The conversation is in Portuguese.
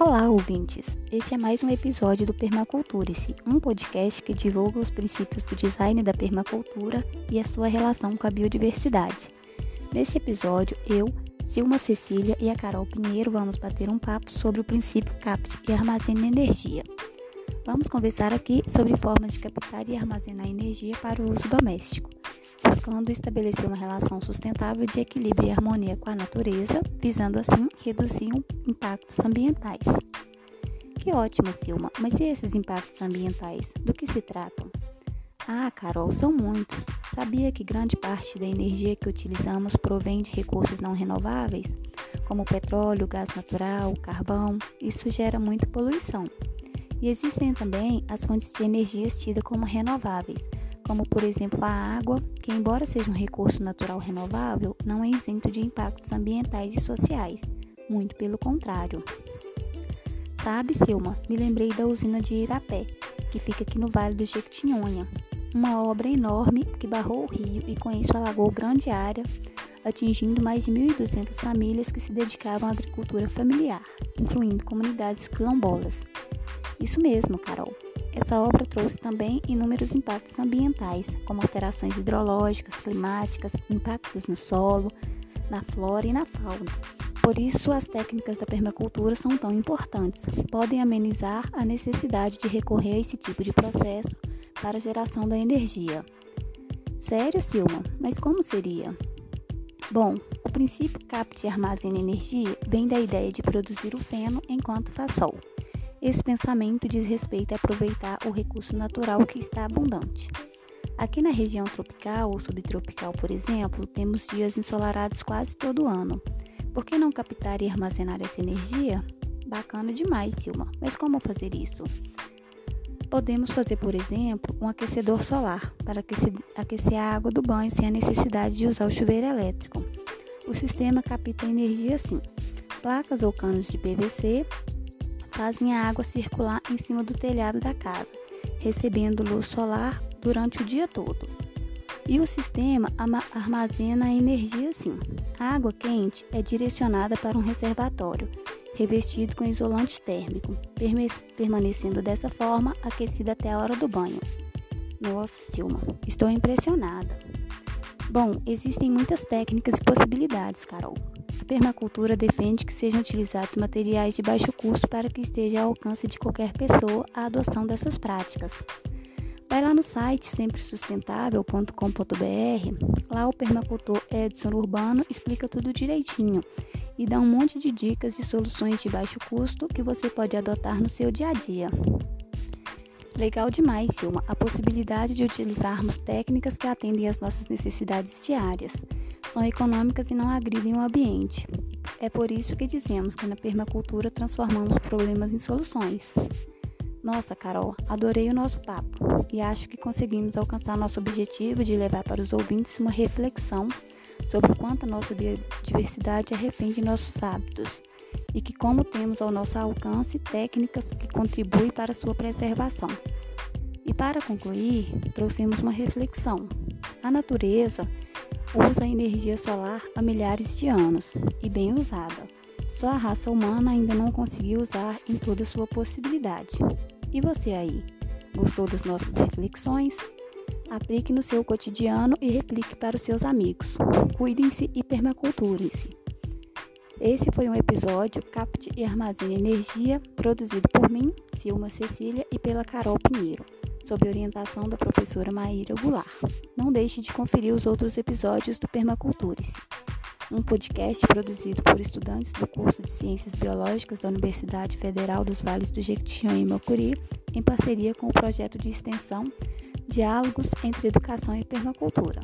Olá, ouvintes! Este é mais um episódio do Permaculture-se, um podcast que divulga os princípios do design da permacultura e a sua relação com a biodiversidade. Neste episódio, eu, Silma Cecília e a Carol Pinheiro vamos bater um papo sobre o princípio CAPT e armazene energia. Vamos conversar aqui sobre formas de captar e armazenar energia para o uso doméstico buscando estabelecer uma relação sustentável de equilíbrio e harmonia com a natureza, visando assim reduzir impactos ambientais. Que ótimo, Silma, mas e esses impactos ambientais? Do que se tratam? Ah, Carol, são muitos. Sabia que grande parte da energia que utilizamos provém de recursos não renováveis, como petróleo, gás natural, carvão? Isso gera muita poluição. E existem também as fontes de energias tidas como renováveis, como por exemplo a água, que embora seja um recurso natural renovável, não é isento de impactos ambientais e sociais, muito pelo contrário. Sabe, Silma, me lembrei da usina de Irapé, que fica aqui no Vale do Jequitinhonha, uma obra enorme que barrou o rio e com isso alagou grande área, atingindo mais de 1.200 famílias que se dedicavam à agricultura familiar, incluindo comunidades quilombolas. Isso mesmo, Carol. Essa obra trouxe também inúmeros impactos ambientais, como alterações hidrológicas, climáticas, impactos no solo, na flora e na fauna. Por isso, as técnicas da permacultura são tão importantes. Podem amenizar a necessidade de recorrer a esse tipo de processo para a geração da energia. Sério, Silma? Mas como seria? Bom, o princípio capte e armazena energia vem da ideia de produzir o feno enquanto faz sol. Esse pensamento diz respeito a aproveitar o recurso natural que está abundante. Aqui na região tropical ou subtropical, por exemplo, temos dias ensolarados quase todo ano. Por que não captar e armazenar essa energia? Bacana demais, Silma. Mas como fazer isso? Podemos fazer, por exemplo, um aquecedor solar para aquecer a água do banho sem a necessidade de usar o chuveiro elétrico. O sistema capta energia assim: placas ou canos de PVC fazem a água circular em cima do telhado da casa, recebendo luz solar durante o dia todo. E o sistema armazena a energia assim. A água quente é direcionada para um reservatório, revestido com isolante térmico, permanecendo dessa forma aquecida até a hora do banho. Nossa, Silma, estou impressionada. Bom, existem muitas técnicas e possibilidades, Carol. A permacultura defende que sejam utilizados materiais de baixo custo para que esteja ao alcance de qualquer pessoa a adoção dessas práticas. Vai lá no site sempresustentável.com.br, lá o permacultor Edson Urbano explica tudo direitinho e dá um monte de dicas de soluções de baixo custo que você pode adotar no seu dia a dia. Legal demais, Silma, a possibilidade de utilizarmos técnicas que atendem às nossas necessidades diárias são econômicas e não agridem o ambiente. É por isso que dizemos que na permacultura transformamos problemas em soluções. Nossa, Carol, adorei o nosso papo e acho que conseguimos alcançar nosso objetivo de levar para os ouvintes uma reflexão sobre o quanto a nossa biodiversidade arrepende nossos hábitos e que como temos ao nosso alcance técnicas que contribuem para sua preservação. E para concluir, trouxemos uma reflexão. A natureza usa energia solar há milhares de anos e bem usada. Só a raça humana ainda não conseguiu usar em toda sua possibilidade. E você aí? Gostou das nossas reflexões? Aplique no seu cotidiano e replique para os seus amigos. Cuidem-se e permaculturem-se. Esse foi um episódio Capte e Armazene Energia, produzido por mim, Silma Cecília, e pela Carol Pinheiro sob orientação da professora Maíra Goulart. Não deixe de conferir os outros episódios do Permacultures, um podcast produzido por estudantes do curso de Ciências Biológicas da Universidade Federal dos Vales do Jequitinhonha e Mocuri, em parceria com o projeto de extensão Diálogos entre Educação e Permacultura.